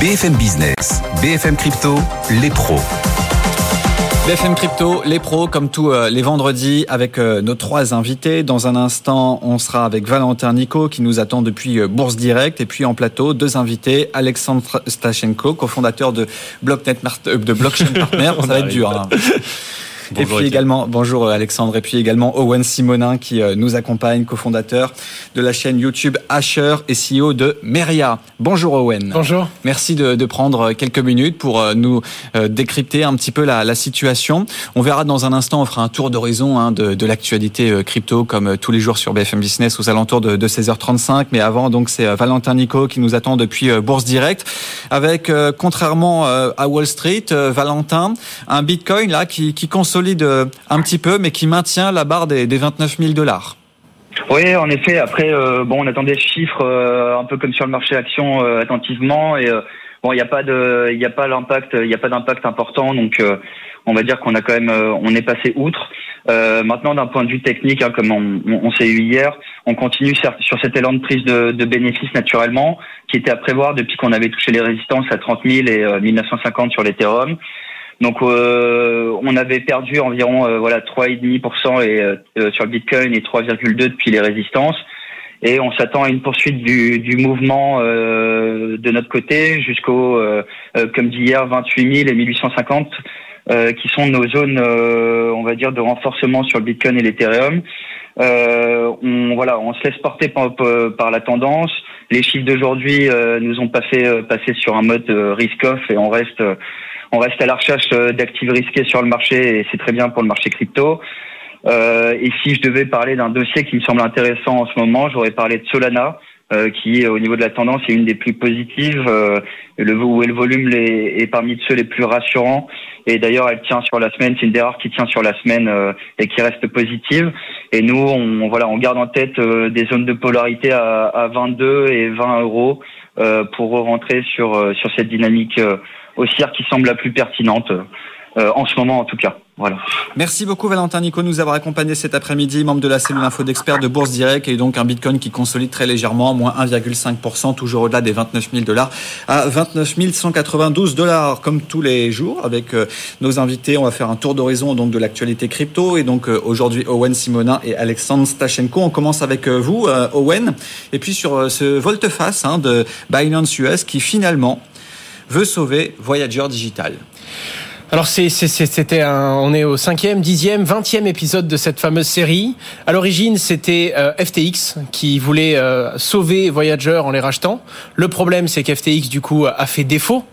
BFM Business, BFM Crypto, les pros. BFM Crypto, les pros, comme tous euh, les vendredis, avec euh, nos trois invités. Dans un instant, on sera avec Valentin Nico, qui nous attend depuis euh, Bourse Direct. Et puis en plateau, deux invités, Alexandre Stachenko, cofondateur de, Blocknet, de Blockchain Partner. Ça va être dur. Hein. et puis également, bonjour euh, Alexandre, et puis également Owen Simonin qui euh, nous accompagne, cofondateur de la chaîne YouTube Asher et CEO de Meria. Bonjour Owen. Bonjour. Merci de, de prendre quelques minutes pour euh, nous décrypter un petit peu la, la, situation. On verra dans un instant, on fera un tour d'horizon hein, de, de l'actualité crypto comme tous les jours sur BFM Business aux alentours de, de 16h35. Mais avant, donc c'est Valentin Nico qui nous attend depuis Bourse Direct avec, contrairement à Wall Street, Valentin, un Bitcoin là qui, qui consomme solide euh, un petit peu, mais qui maintient la barre des, 29 000 dollars. Oui, en effet. Après, euh, bon, on attend des chiffres euh, un peu comme sur le marché action attentivement et bon, il n'y a pas de, il a pas l'impact, il a pas d'impact important, donc on va dire qu'on a quand même, on est passé outre. maintenant, d'un point de vue technique, hein, comme on, s'est eu hier, on continue sur cet élan de prise de, de, bénéfices naturellement, qui était à prévoir depuis qu'on avait touché les résistances à 30 000 et 1950 sur l'Ethereum. Donc euh, on avait perdu environ euh, voilà 3,5% et euh, sur le Bitcoin et 3,2 depuis les résistances. Et on s'attend à une poursuite du, mouvement de notre côté jusqu'au, comme dit hier, 28 000 et 1850, qui sont nos zones, on va dire, de renforcement sur le Bitcoin et l'Ethereum. on voilà, on se laisse porter par, par la tendance. Les chiffres d'aujourd'hui nous ont pas fait passer sur un mode risk-off et on reste on reste à la recherche euh, d'actifs risqués sur le marché et c'est très bien pour le marché crypto. Euh, et si je devais parler d'un dossier qui me semble intéressant en ce moment, j'aurais parlé de Solana, euh, qui au niveau de la tendance est une des plus positives, euh, le, le volume est, parmi ceux les plus rassurants. Et d'ailleurs, elle tient sur la semaine, c'est une des qui tient sur la semaine et qui reste positive. Et nous, on, voilà, on garde en tête des zones de polarité à, à 22 et 20 euros pour rentrer sur sur cette dynamique haussière qui semble la plus pertinente euh, en ce moment en tout cas. Voilà. Merci beaucoup Valentin Nico de nous avoir accompagné cet après-midi, membre de la cellule info d'experts de Bourse Direct et donc un Bitcoin qui consolide très légèrement, moins 1,5%, toujours au-delà des 29 000 dollars à 29 192 dollars comme tous les jours avec euh, nos invités. On va faire un tour d'horizon donc de l'actualité crypto et donc euh, aujourd'hui Owen Simonin et Alexandre Stachenko. On commence avec vous Owen et puis sur ce volte-face hein, de Binance US qui finalement veut sauver Voyager Digital. Alors c'était on est au cinquième, dixième, vingtième épisode de cette fameuse série. À l'origine, c'était euh, FTX qui voulait euh, sauver Voyager en les rachetant. Le problème, c'est qu'FTX du coup a fait défaut.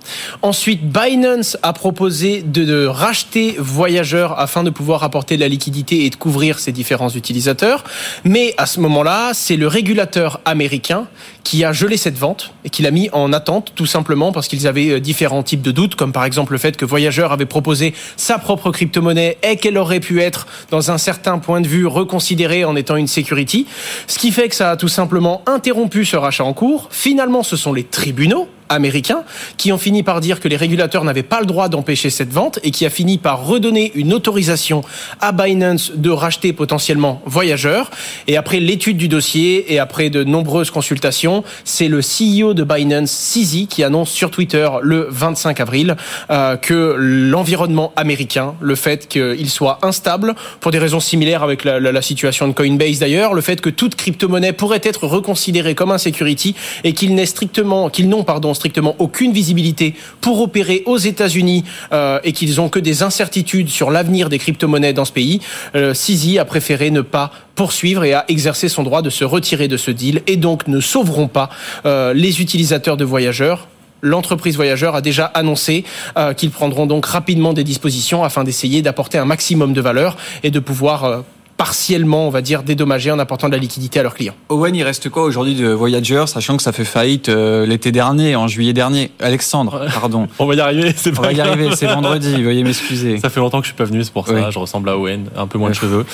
Ensuite, Binance a proposé de, de, racheter Voyager afin de pouvoir apporter de la liquidité et de couvrir ses différents utilisateurs. Mais à ce moment-là, c'est le régulateur américain qui a gelé cette vente et qui l'a mis en attente, tout simplement parce qu'ils avaient euh, différents types de doutes, comme par exemple le fait que Voyager avait proposé sa propre crypto-monnaie et qu'elle aurait pu être, dans un certain point de vue, reconsidérée en étant une security. Ce qui fait que ça a tout simplement interrompu ce rachat en cours. Finalement, ce sont les tribunaux américains qui ont fini par dire que les régulateurs n'avaient pas le droit d'empêcher cette vente et qui a fini par redonner une autorisation à Binance de racheter potentiellement Voyageur. Et après l'étude du dossier et après de nombreuses consultations, c'est le CEO de Binance, CZ, qui annonce sur Twitter le 25 avril euh, que l'environnement américain, le fait qu'il soit instable, pour des raisons similaires avec la, la, la situation de Coinbase d'ailleurs, le fait que toute crypto-monnaie pourrait être reconsidérée comme un security et qu'il n'ait strictement, qu'ils n'ont pardon strictement aucune visibilité pour opérer aux États-Unis euh, et qu'ils ont que des incertitudes sur l'avenir des crypto-monnaies dans ce pays, euh, a préféré ne pas poursuivre et a exercé son droit de se retirer de ce deal et donc ne sauveront pas euh, les utilisateurs de voyageurs. L'entreprise voyageur a déjà annoncé euh, qu'ils prendront donc rapidement des dispositions afin d'essayer d'apporter un maximum de valeur et de pouvoir partiellement, on va dire, dédommagés en apportant de la liquidité à leurs clients. Owen, il reste quoi aujourd'hui de Voyager, sachant que ça fait faillite euh, l'été dernier, en juillet dernier? Alexandre, pardon. on va y arriver, c'est On va y arriver, c'est vendredi, veuillez m'excuser. Ça fait longtemps que je suis pas venu, c'est pour ça, je ressemble à Owen, un peu moins de cheveux.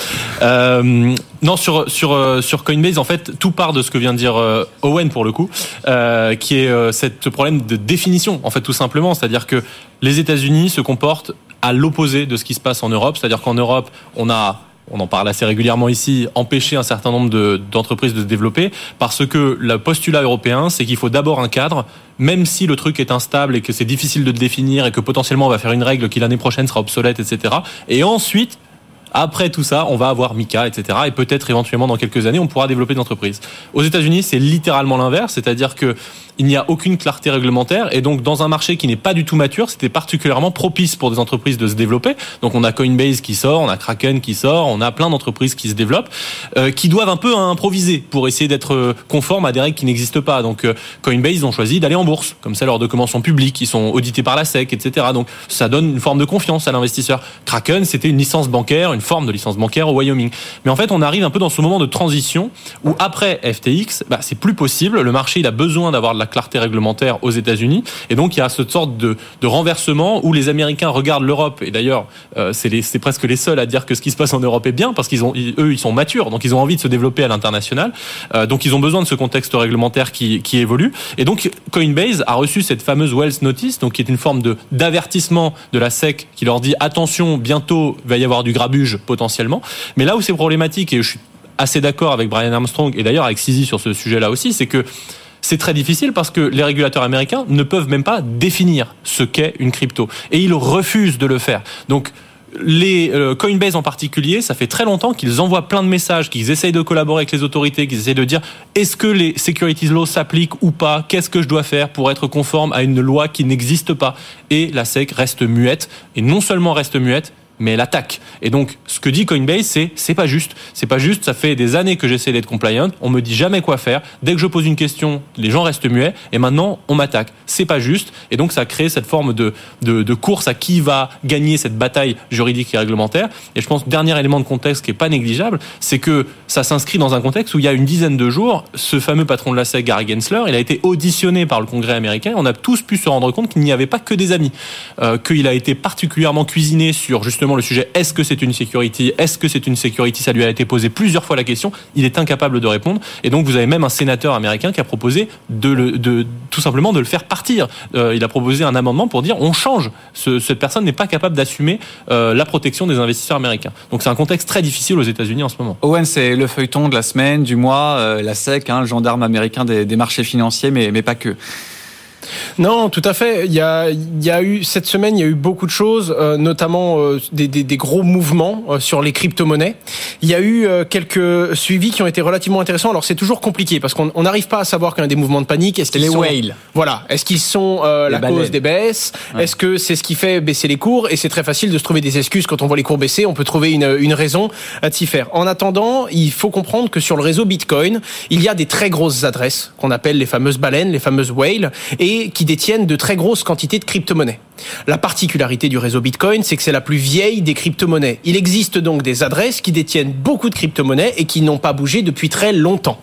Euh, non, sur, sur, euh, sur Coinbase, en fait, tout part de ce que vient de dire Owen pour le coup, qui est cette, problème de définition, en fait, tout simplement. C'est-à-dire que les États-Unis se comportent à l'opposé de ce qui se passe en Europe. C'est-à-dire qu'en Europe, on a on en parle assez régulièrement ici, empêcher un certain nombre d'entreprises de, se développer parce que le postulat européen, c'est qu'il faut d'abord un cadre, même si le truc est instable et que c'est difficile de le définir et que potentiellement on va faire une règle qui l'année prochaine sera obsolète, etc. Et ensuite, après tout ça, on va avoir Mika, etc. Et peut-être éventuellement dans quelques années, on pourra développer des entreprises. Aux États-Unis, c'est littéralement l'inverse, c'est-à-dire que il n'y a aucune clarté réglementaire et donc dans un marché qui n'est pas du tout mature, c'était particulièrement propice pour des entreprises de se développer. Donc on a Coinbase qui sort, on a Kraken qui sort, on a plein d'entreprises qui se développent, euh, qui doivent un peu improviser pour essayer d'être euh, conformes à des règles qui n'existent pas. Donc euh, Coinbase ils ont choisi d'aller en bourse, comme ça leurs documents sont publics, ils sont audités par la SEC, etc. Donc ça donne une forme de confiance à l'investisseur. Kraken c'était une licence bancaire, une forme de licence bancaire au Wyoming. Mais en fait on arrive un peu dans ce moment de transition où après FTX, bah, c'est plus possible. Le marché il a besoin d'avoir de la clarté réglementaire aux États-Unis. Et donc il y a cette sorte de, de renversement où les Américains regardent l'Europe. Et d'ailleurs, euh, c'est presque les seuls à dire que ce qui se passe en Europe est bien parce qu'ils ont, eux, ils sont matures, donc ils ont envie de se développer à l'international. Euh, donc ils ont besoin de ce contexte réglementaire qui, qui évolue. Et donc Coinbase a reçu cette fameuse Wells Notice, donc qui est une forme d'avertissement de la SEC qui leur dit attention, bientôt il va y avoir du grabuge potentiellement. Mais là où c'est problématique et je suis assez d'accord avec Brian Armstrong et d'ailleurs avec Sisi sur ce sujet-là aussi, c'est que c'est très difficile parce que les régulateurs américains ne peuvent même pas définir ce qu'est une crypto et ils refusent de le faire. Donc les euh, Coinbase en particulier, ça fait très longtemps qu'ils envoient plein de messages, qu'ils essayent de collaborer avec les autorités, qu'ils essayent de dire est-ce que les securities laws s'appliquent ou pas? Qu'est-ce que je dois faire pour être conforme à une loi qui n'existe pas? Et la SEC reste muette et non seulement reste muette, mais elle attaque. Et donc, ce que dit Coinbase, c'est c'est pas juste. C'est pas juste. Ça fait des années que j'essaie d'être compliant. On me dit jamais quoi faire. Dès que je pose une question, les gens restent muets. Et maintenant, on m'attaque. C'est pas juste. Et donc, ça crée cette forme de, de, de course à qui va gagner cette bataille juridique et réglementaire. Et je pense dernier élément de contexte qui est pas négligeable, c'est que ça s'inscrit dans un contexte où il y a une dizaine de jours, ce fameux patron de la SEC, Gary Gensler, il a été auditionné par le Congrès américain. On a tous pu se rendre compte qu'il n'y avait pas que des amis, euh, qu'il a été particulièrement cuisiné sur justement le sujet est-ce que c'est une security Est-ce que c'est une security Ça lui a été posé plusieurs fois la question. Il est incapable de répondre. Et donc vous avez même un sénateur américain qui a proposé de, tout simplement de le faire partir. Euh, il a proposé un amendement pour dire on change. Ce, cette personne n'est pas capable d'assumer euh, la protection des investisseurs américains. Donc c'est un contexte très difficile aux États-Unis en ce moment. Owen, c'est le feuilleton de la semaine, du mois, euh, la SEC, hein, le gendarme américain des, des marchés financiers, mais, mais pas que. Non, tout à fait. Il y a, il y a eu cette semaine, il y a eu beaucoup de choses, euh, notamment euh, des, des, des, gros mouvements euh, sur les crypto-monnaies. Il y a eu quelques suivis qui ont été relativement intéressants. Alors c'est toujours compliqué parce qu'on n'arrive pas à savoir quand il y a des mouvements de panique. Est-ce les whales Voilà. Est-ce qu'ils sont la cause des baisses? Est-ce que c'est ce qui fait baisser les cours? Et c'est très facile de se trouver des excuses quand on voit les cours baisser. On peut trouver une, une raison à s'y faire. En attendant, il faut comprendre que sur le réseau Bitcoin, il y a des très grosses adresses qu'on appelle les fameuses baleines, les fameuses whales, et qui détiennent de très grosses quantités de crypto-monnaies. La particularité du réseau Bitcoin, c'est que c'est la plus vieille des crypto-monnaies. Il existe donc des adresses qui détiennent beaucoup de crypto-monnaies et qui n'ont pas bougé depuis très longtemps.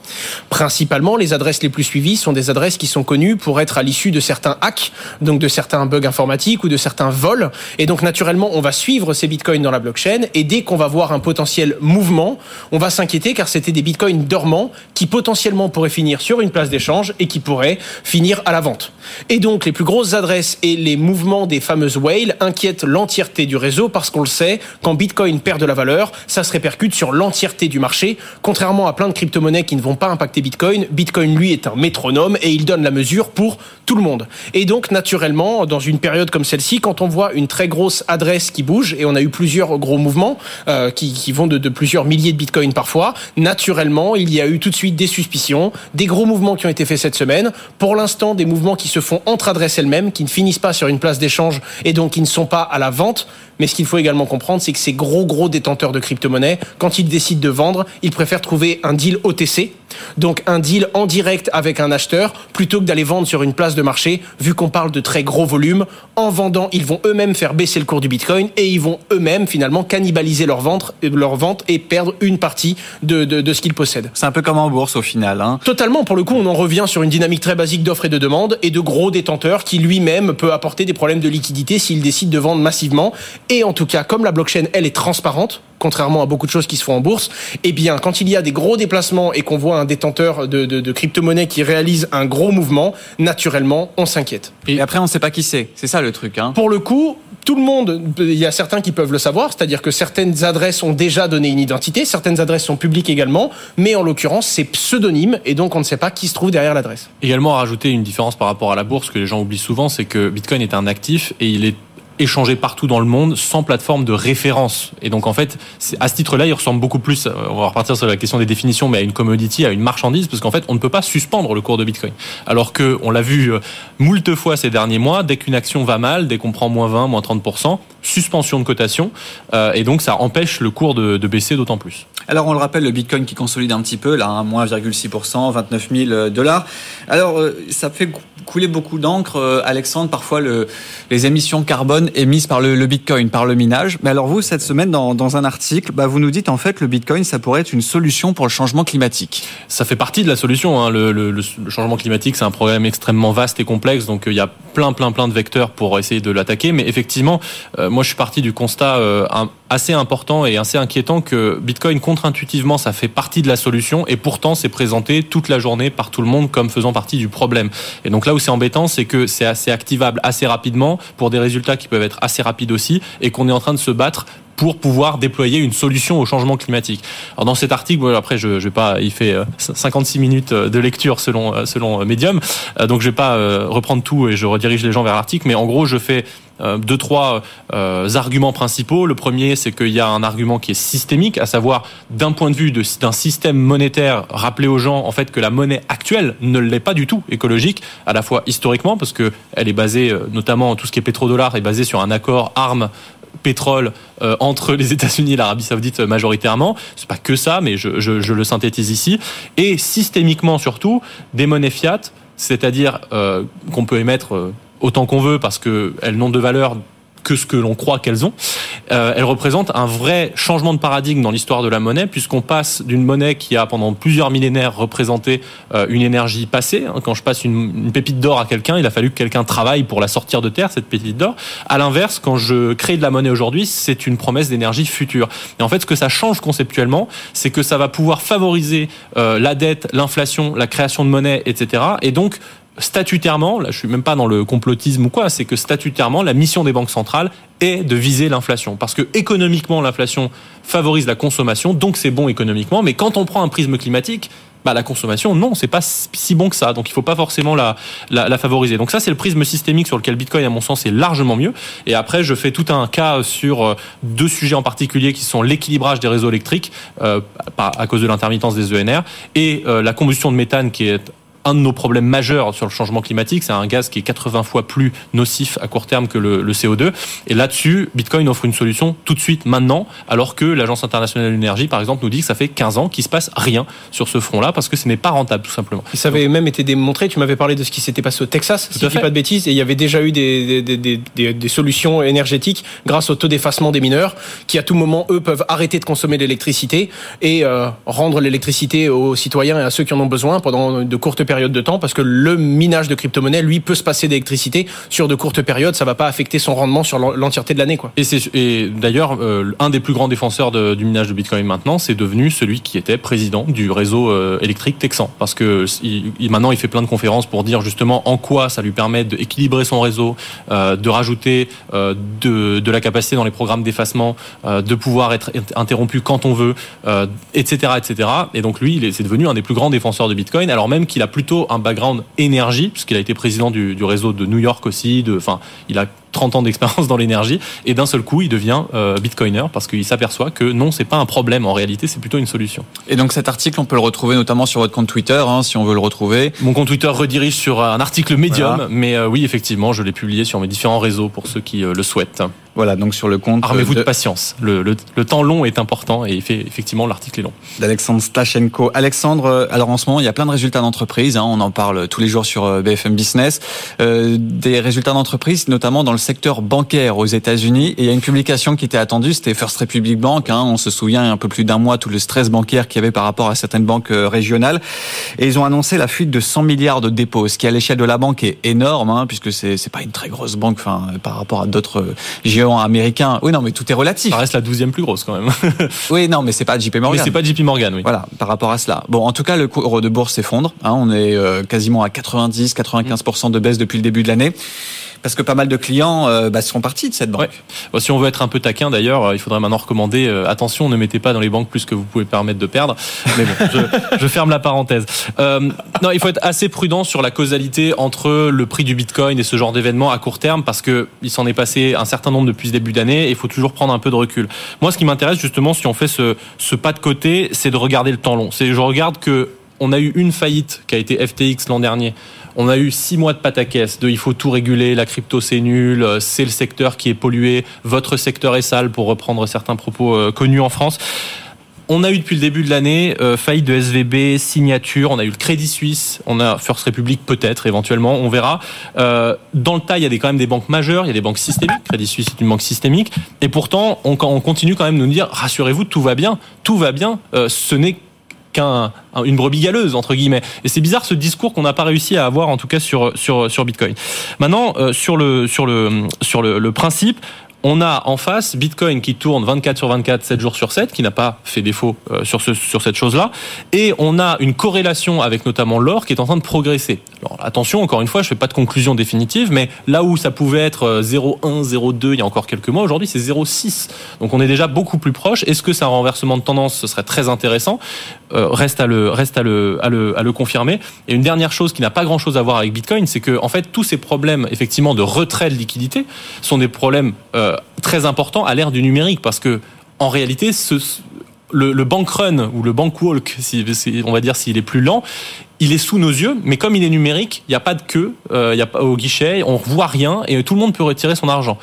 Principalement, les adresses les plus suivies sont des adresses qui sont connues pour être à l'issue de certains hacks, donc de certains bugs informatiques ou de certains vols. Et donc, naturellement, on va suivre ces bitcoins dans la blockchain et dès qu'on va voir un potentiel mouvement, on va s'inquiéter car c'était des bitcoins dormants qui potentiellement pourraient finir sur une place d'échange et qui pourraient finir à la vente. Et donc, les plus grosses adresses et les mouvements des fameuses whales inquiète l'entièreté du réseau parce qu'on le sait, quand Bitcoin perd de la valeur, ça se répercute sur l'entièreté du marché. Contrairement à plein de crypto-monnaies qui ne vont pas impacter Bitcoin, Bitcoin lui est un métronome et il donne la mesure pour tout le monde. Et donc naturellement, dans une période comme celle-ci, quand on voit une très grosse adresse qui bouge, et on a eu plusieurs gros mouvements euh, qui, vont de, de plusieurs milliers de Bitcoin parfois, naturellement, il y a eu tout de suite des suspicions, des gros mouvements qui ont été faits cette semaine. Pour l'instant, des mouvements qui se font entre adresses elles-mêmes, qui ne finissent pas sur une place d'échange et donc qui ne sont pas à la vente. Mais ce qu'il faut également comprendre, c'est que ces gros gros détenteurs de crypto-monnaies, quand ils décident de vendre, ils préfèrent trouver un deal OTC, donc un deal en direct avec un acheteur, plutôt que d'aller vendre sur une place de marché, vu qu'on parle de très gros volumes. En vendant, ils vont eux-mêmes faire baisser le cours du Bitcoin et ils vont eux-mêmes finalement cannibaliser leur vente, leur vente et perdre une partie de, de, de ce qu'ils possèdent. C'est un peu comme en bourse au final. Hein. Totalement. Pour le coup, on en revient sur une dynamique très basique d'offres et de demande et de gros détenteurs qui lui-même peut apporter des problèmes de liquidité s'il décide de vendre massivement. Et en tout cas, comme la blockchain, elle est transparente, contrairement à beaucoup de choses qui se font en bourse, eh bien, quand il y a des gros déplacements et qu'on voit un détenteur de, de, de crypto-monnaie qui réalise un gros mouvement, naturellement, on s'inquiète. Et après, on ne sait pas qui c'est. C'est ça le truc. Hein. Pour le coup, tout le monde, il y a certains qui peuvent le savoir, c'est-à-dire que certaines adresses ont déjà donné une identité, certaines adresses sont publiques également, mais en l'occurrence, c'est pseudonyme et donc on ne sait pas qui se trouve derrière l'adresse. Également à rajouter une différence par rapport à la bourse que les gens oublient souvent, c'est que Bitcoin est un actif et il est échangé partout dans le monde sans plateforme de référence. Et donc en fait, à ce titre-là, il ressemble beaucoup plus, euh, on va repartir sur la question des définitions, mais à une commodity, à une marchandise, parce qu'en fait, on ne peut pas suspendre le cours de Bitcoin. Alors que on l'a vu euh, moult fois ces derniers mois, dès qu'une action va mal, dès qu'on prend moins 20, moins 30%, suspension de cotation, euh, et donc ça empêche le cours de, baisser d'autant plus. Alors on le rappelle, le Bitcoin qui consolide un petit peu, là, hein, moins 1,6%, 29 000 dollars. Alors ça fait couler beaucoup d'encre, Alexandre, parfois le, les émissions carbone émises par le, Bitcoin, par le minage. Mais alors vous, cette semaine, dans, un article, bah, vous nous dites en fait le Bitcoin, ça pourrait être une solution pour le changement climatique. Ça fait partie de la solution. Hein. Le, changement climatique, c'est un problème extrêmement vaste et complexe, donc euh, il y a plein, plein, plein de vecteurs pour essayer de l'attaquer. Mais effectivement, euh, moi, je suis parti du constat euh, assez important et assez inquiétant que Bitcoin, contre-intuitivement, ça fait partie de la solution, et pourtant, c'est présenté toute la journée par tout le monde comme faisant partie du problème. Et donc là où c'est embêtant, c'est que c'est assez activable assez rapidement pour des résultats qui peuvent être assez rapides aussi, et qu'on est en train de se battre pour pouvoir déployer une solution au changement climatique. Alors dans cet article, après je, je vais pas, il fait 56 euh, minutes euh, de lecture selon euh, selon Medium, donc je vais pas reprendre tout et je redirige les gens vers l'article, mais en gros je fais deux trois arguments principaux. Le premier, c'est qu'il y a un argument qui est systémique, à savoir d'un point de vue d'un système monétaire, rappeler aux gens en fait que la monnaie actuelle ne l'est pas du tout écologique, à la fois historiquement parce que elle est basée, notamment tout ce qui est pétrodollar, est basé sur un accord armes pétrole euh, entre les États-Unis et l'Arabie Saoudite euh, majoritairement. C'est pas que ça, mais je, je, je, le synthétise ici. Et systémiquement surtout des monnaies fiat, c'est-à-dire euh, qu'on peut émettre euh, autant qu'on veut parce qu'elles n'ont de valeur que ce que l'on croit qu'elles ont. Euh, elles représentent un vrai changement de paradigme dans l'histoire de la monnaie, puisqu'on passe d'une monnaie qui a pendant plusieurs millénaires représenté euh, une énergie passée. Hein, quand je passe une, pépite d'or à quelqu'un, il a fallu que quelqu'un travaille pour la sortir de terre, cette pépite d'or. À l'inverse, quand je crée de la monnaie aujourd'hui, c'est une promesse d'énergie future. Et en fait, ce que ça change conceptuellement, c'est que ça va pouvoir favoriser euh, la dette, l'inflation, la création de monnaie, etc. Et donc statutairement, là je suis même pas dans le complotisme ou quoi, c'est que statutairement la mission des banques centrales est de viser l'inflation parce que économiquement l'inflation favorise la consommation, donc c'est bon économiquement, mais quand on prend un prisme climatique, bah, la consommation, non, c'est pas si bon que ça. Donc il faut pas forcément la, la, favoriser. Donc ça, c'est le prisme systémique sur lequel Bitcoin, à mon sens, est largement mieux. Et après, je fais tout un cas sur euh, deux sujets en particulier qui sont l'équilibrage des réseaux électriques euh, à cause de l'intermittence des ENR et euh, la combustion de méthane qui est un de nos problèmes majeurs sur le changement climatique. C'est un gaz qui est 80 fois plus nocif à court terme que le, le CO2. Et là-dessus, Bitcoin offre une solution tout de suite, maintenant, alors que l'Agence internationale de l'énergie, par exemple, nous dit que ça fait 15 ans qu'il se passe rien sur ce front-là parce que ce n'est pas rentable, tout simplement. Et ça avait Donc, même été démontré. Tu m'avais parlé de ce qui s'était passé au Texas, si je ne dis pas de bêtises, et il y avait déjà eu des, des, des, des, solutions énergétiques grâce au taux d'effacement des mineurs, qui à tout moment, eux, peuvent arrêter de consommer l'électricité et euh, rendre l'électricité aux citoyens et à ceux qui en ont besoin pendant de courtes périodes période de temps parce que le minage de crypto-monnaie, lui, peut se passer d'électricité sur de courtes périodes. Ça va pas affecter son rendement sur l'entièreté de l'année, quoi. Et, et d'ailleurs, euh, un des plus grands défenseurs du minage de Bitcoin maintenant, c'est devenu celui qui était président du réseau euh, électrique texan. Parce que il, maintenant, il fait plein de conférences pour dire justement en quoi ça lui permet d'équilibrer son réseau, euh, de rajouter de, la capacité dans les programmes d'effacement, de pouvoir être interrompu quand on veut, etc., etc. Et donc lui, c'est devenu un des plus grands défenseurs de Bitcoin, alors même qu'il a plutôt un background énergie, puisqu'il a été président du, réseau de New York aussi. Enfin, il a 30 ans d'expérience dans l'énergie et d'un seul coup il devient euh, bitcoiner parce qu'il s'aperçoit que non c'est pas un problème en réalité c'est plutôt une solution. Et donc cet article on peut le retrouver notamment sur votre compte Twitter hein, si on veut le retrouver. Mon compte Twitter redirige sur un article Medium voilà. mais euh, oui effectivement je l'ai publié sur mes différents réseaux pour ceux qui euh, le souhaitent. Voilà, donc sur le compte. Armez-vous de... de, patience. Le, le, le, temps long est important et fait, effectivement l'article est long. D'Alexandre Stachenko. Alexandre, alors en ce moment, il y a plein de résultats d'entreprise. Hein, on en parle tous les jours sur BFM Business. Euh, des résultats d'entreprise, notamment dans le secteur bancaire aux États-Unis. Et il y a une publication qui était attendue, c'était First Republic Bank. Hein, on se souvient, un peu plus d'un mois, tout le stress bancaire qu'il y avait par rapport à certaines banques régionales. Et ils ont annoncé la fuite de 100 milliards de dépôts, ce qui à l'échelle de la banque est énorme, hein, puisque c'est pas une très grosse banque enfin, par rapport à d'autres géants américains. Oui, non, mais tout est relatif. Ça reste la douzième plus grosse quand même. oui, non, mais c'est pas JP Morgan. Mais c'est pas JP Morgan, oui. Voilà, par rapport à cela. Bon, en tout cas, le cours de bourse s'effondre. Hein, on est euh, quasiment à 90-95% de baisse depuis le début de l'année parce que pas mal de clients gens euh, bah, sont partis de cette banque. Ouais. si on veut être un peu taquin d'ailleurs, il faudrait maintenant recommander attention, ne mettez pas dans les banques plus que vous pouvez permettre de perdre. Mais bon, je, je ferme la parenthèse. non, il faut être assez prudent sur la causalité entre le prix du Bitcoin et ce genre d'événement à court terme parce que il s'en est passé un certain nombre depuis ce début d'année et il faut toujours prendre un peu de recul. Moi, ce qui m'intéresse justement, si on fait ce, ce pas de côté, c'est de regarder le temps long. C'est je regarde que on a eu une faillite qui a été FTX l'an dernier. On a eu six mois de pataquès, de il faut tout réguler, la crypto c'est nul, euh, c'est le secteur qui est pollué, votre secteur est sale pour reprendre certains propos euh, connus en France. On a eu depuis le début de l'année euh, faillite de SVB, signature, on a eu le Crédit Suisse, on a First Republic peut-être éventuellement, on verra. dans le tas, il y a des, quand même des banques majeures, il y a des banques systémiques. Crédit Suisse est une banque systémique, et pourtant on, on continue quand même de nous dire rassurez-vous, tout va bien, tout va bien. ce n'est une brebis galeuse entre guillemets. Et c'est bizarre ce discours qu'on n'a pas réussi à avoir en tout cas sur sur sur Bitcoin. Maintenant euh, sur le sur le sur le principe, on a en face Bitcoin qui tourne 24 sur 24, 7 jours sur 7, qui n'a pas fait défaut euh, sur, ce, sur cette chose-là. Et on a une corrélation avec notamment l'or qui est en train de progresser. Alors attention, encore une fois, je fais pas de conclusion définitive, mais là où ça pouvait être 0,1, euh, 0,2 il y a encore quelques mois, aujourd'hui c'est 0,6. Donc on est déjà beaucoup plus proche. Est-ce que c'est un renversement de tendance? Ce serait très intéressant. Euh, reste à le reste à le, à le à le confirmer. Et une dernière chose qui n'a pas grand-chose à voir avec Bitcoin, c'est que en fait tous ces problèmes effectivement de retrait de liquidité sont des problèmes euh, très importants à l'ère du numérique parce que en réalité le, bank run ou le bank walk, si, on va dire s'il est plus lent, il est sous nos yeux, mais comme il est numérique, il n'y a pas de queue, euh, il a pas au guichet, on voit rien et tout le monde peut retirer son argent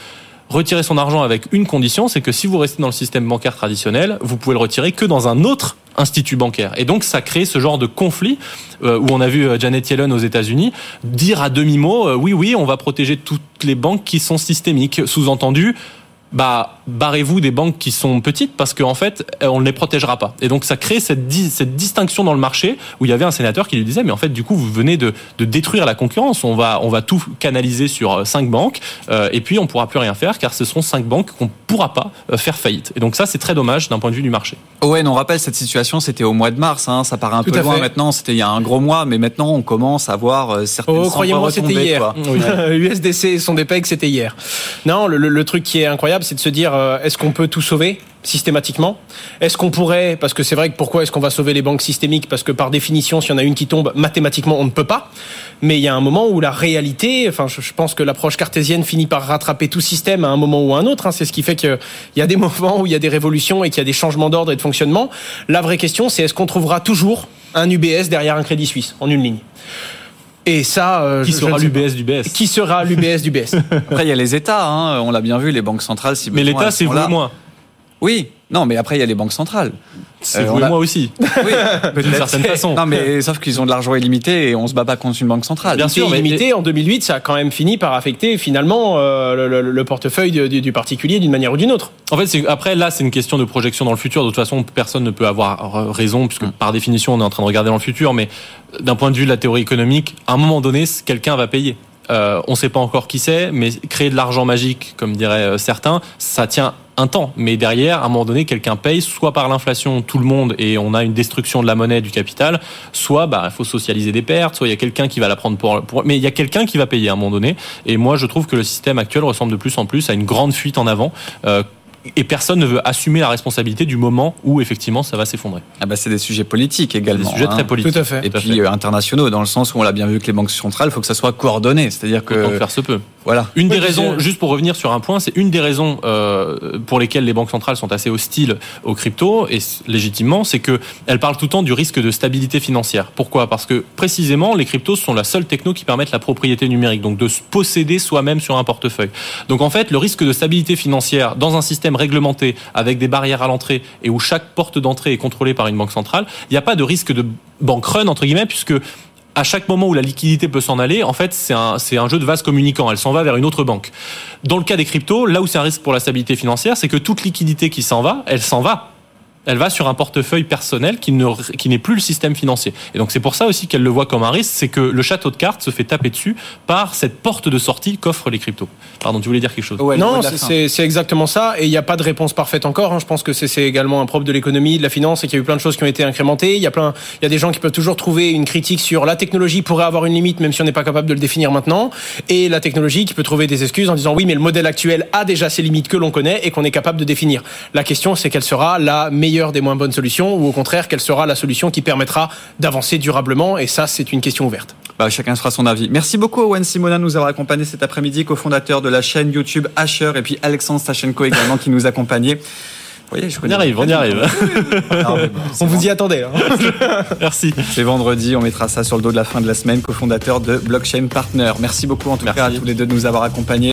retirer son argent avec une condition, c'est que si vous restez dans le système bancaire traditionnel, vous pouvez le retirer que dans un autre institut bancaire. Et donc ça crée ce genre de conflit euh, où on a vu euh, Janet Yellen aux États-Unis dire à demi-mot euh, oui oui on va protéger toutes les banques qui sont systémiques. Sous-entendu bah barrez-vous des banques qui sont petites parce qu'en fait on ne les protégera pas. Et donc ça crée cette, cette distinction dans le marché où il y avait un sénateur qui lui disait mais en fait du coup vous venez de, de détruire la concurrence. On va on va tout canaliser sur euh, cinq banques euh, et puis on pourra plus rien faire car ce seront cinq banques qu'on pourra pas euh, faire faillite. Et donc ça c'est très dommage d'un point de vue du marché. Ouais, on rappelle cette situation c'était au mois de mars. Hein, ça paraît un peu loin maintenant. C'était il y a un gros mois, mais maintenant on commence à voir certaines. Oh, croyez-moi c'était hier. USDC et son DPEG c'était hier. Non, le, le truc qui est incroyable c'est de se dire euh, est-ce qu'on peut tout sauver systématiquement? Est-ce qu'on pourrait, parce que c'est vrai que pourquoi est-ce qu'on va sauver les banques systémiques? Parce que par définition, s'il y en a une qui tombe, mathématiquement, on ne peut pas. Mais il y a un moment où la réalité, enfin, je, pense que l'approche cartésienne finit par rattraper tout système à un moment ou à un autre. Hein. C'est ce qui fait qu'il y a des moments où il y a des révolutions et qu'il y a des changements d'ordre et de fonctionnement. La vraie question, c'est est-ce qu'on trouvera toujours un UBS derrière un Crédit Suisse en une ligne? Et ça, euh, qui sera l'UBS du BS Qui sera l'UBS du BS Après, il y a les États. Hein, on l'a bien vu, les banques centrales. Si mais l'État, c'est vous moi. Oui, non, mais après, il y a les banques centrales. C'est euh, vous et moi aussi. Oui, d'une certaine façon. Non, mais sauf qu'ils ont de l'argent illimité et on se bat pas contre une banque centrale. Bien sûr, illimité, en 2008, ça a quand même fini par affecter finalement euh, le, portefeuille du, particulier d'une manière ou d'une autre. En fait, après, là, c'est une question de projection dans le futur. De toute façon, personne ne peut avoir raison, puisque mm. par définition, on est en train de regarder dans le futur. Mais d'un point de vue de la théorie économique, à un moment donné, quelqu'un va payer. Euh, on ne sait pas encore qui c'est, mais créer de l'argent magique, comme diraient certains, ça tient un temps. Mais derrière, à un moment donné, quelqu'un paye, soit par l'inflation, tout le monde, et on a une destruction de la monnaie, du capital, soit bah, il faut socialiser des pertes, soit il y a quelqu'un qui va la prendre pour... pour... Mais il y a quelqu'un qui va payer à un moment donné. Et moi, je trouve que le système actuel ressemble de plus en plus à une grande fuite en avant. Euh, et personne ne veut assumer la responsabilité du moment où effectivement ça va s'effondrer. Ah bah c'est des sujets politiques également. Des sujets très hein. politiques. Tout à fait. Et puis euh, internationaux, dans le sens où on l'a bien vu que les banques centrales, il faut que ça soit coordonné. C'est-à-dire que. faire se peut. Voilà. Une des raisons, juste pour revenir sur un point, c'est une des raisons euh, pour lesquelles les banques centrales sont assez hostiles aux cryptos, et légitimement, c'est que elles parlent tout le temps du risque de stabilité financière. Pourquoi? Parce que précisément, les cryptos sont la seule techno qui permettent la propriété numérique, donc de se posséder soi-même sur un portefeuille. Donc en fait, le risque de stabilité financière dans un système réglementé avec des barrières à l'entrée et où chaque porte d'entrée est contrôlée par une banque centrale, il n'y a pas de risque de bank run entre guillemets puisque à chaque moment où la liquidité peut s'en aller, en fait, c'est un, c'est un jeu de vase communicant. Elle s'en va vers une autre banque. Dans le cas des cryptos, là où c'est un risque pour la stabilité financière, c'est que toute liquidité qui s'en va, elle s'en va elle va sur un portefeuille personnel qui ne qui n'est plus le système financier. Et donc c'est pour ça aussi qu'elle le voit comme un risque, c'est que le château de cartes se fait taper dessus par cette porte de sortie qu'offrent les cryptos. Pardon, tu voulais dire quelque chose ouais, Non, c'est exactement ça. Et il n'y a pas de réponse parfaite encore. Hein. Je pense que c'est également un propre de l'économie, de la finance, et qu'il y a eu plein de choses qui ont été incrémentées. Il y a plein, il y a des gens qui peuvent toujours trouver une critique sur la technologie pourrait avoir une limite, même si on n'est pas capable de le définir maintenant, et la technologie qui peut trouver des excuses en disant oui, mais le modèle actuel a déjà ses limites que l'on connaît et qu'on est capable de définir. La question, c'est quelle sera la meilleure des moins bonnes solutions, ou au contraire, quelle sera la solution qui permettra d'avancer durablement? Et ça, c'est une question ouverte. Bah, chacun fera son avis. Merci beaucoup Owen Simona de nous avoir accompagné cet après-midi, cofondateur de la chaîne YouTube Asher, et puis Alexandre Stachenko également qui nous accompagnait. Voyez, je on y arrive, on y arrive. on vous y attendait. Hein. Merci. C'est vendredi, on mettra ça sur le dos de la fin de la semaine, cofondateur de Blockchain Partner. Merci beaucoup en tout cas à tous les deux de nous avoir accompagnés.